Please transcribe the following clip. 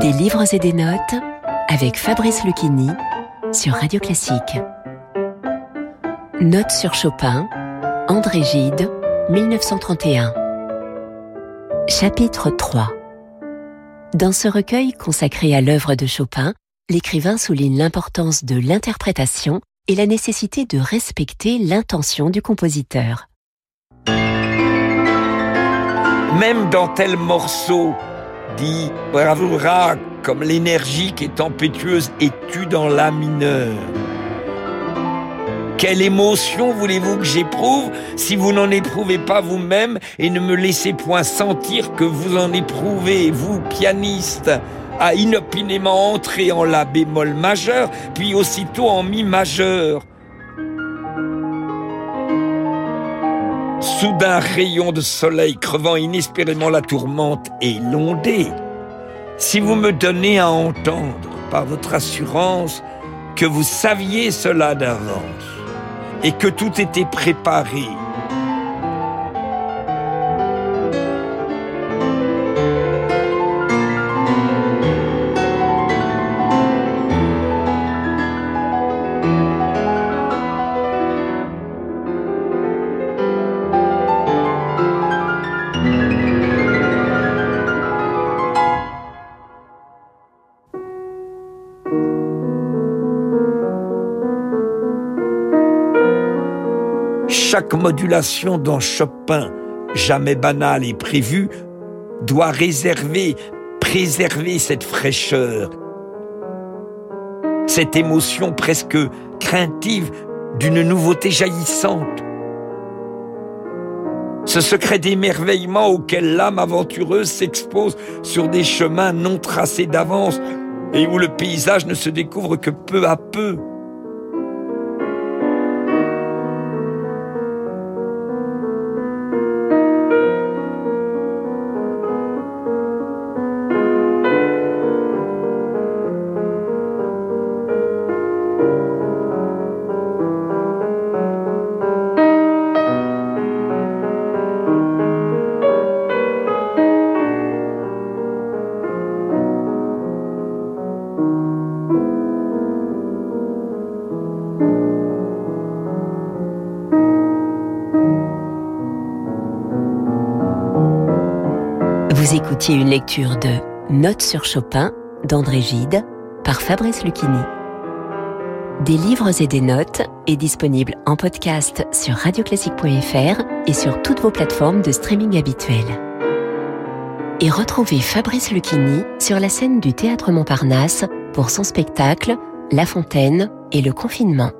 Des livres et des notes avec Fabrice Lucchini sur Radio Classique. Notes sur Chopin, André Gide, 1931. Chapitre 3 Dans ce recueil consacré à l'œuvre de Chopin, l'écrivain souligne l'importance de l'interprétation et la nécessité de respecter l'intention du compositeur. Même dans tel morceau, dit bravura comme l'énergique et tempétueuse es-tu dans la mineure. Quelle émotion voulez-vous que j'éprouve si vous n'en éprouvez pas vous-même et ne me laissez point sentir que vous en éprouvez, vous, pianiste, à inopinément entrer en la bémol majeur, puis aussitôt en mi majeur. Soudain rayon de soleil crevant inespérément la tourmente et l'ondée. Si vous me donnez à entendre par votre assurance que vous saviez cela d'avance et que tout était préparé chaque modulation dans Chopin, jamais banale et prévue, doit réserver, préserver cette fraîcheur, cette émotion presque craintive d'une nouveauté jaillissante. Ce secret d'émerveillement auquel l'âme aventureuse s'expose sur des chemins non tracés d'avance et où le paysage ne se découvre que peu à peu. Vous écoutiez une lecture de Notes sur Chopin d'André Gide par Fabrice Lucchini. Des livres et des notes est disponible en podcast sur radioclassique.fr et sur toutes vos plateformes de streaming habituelles. Et retrouvez Fabrice Lucchini sur la scène du Théâtre Montparnasse pour son spectacle La Fontaine et le confinement.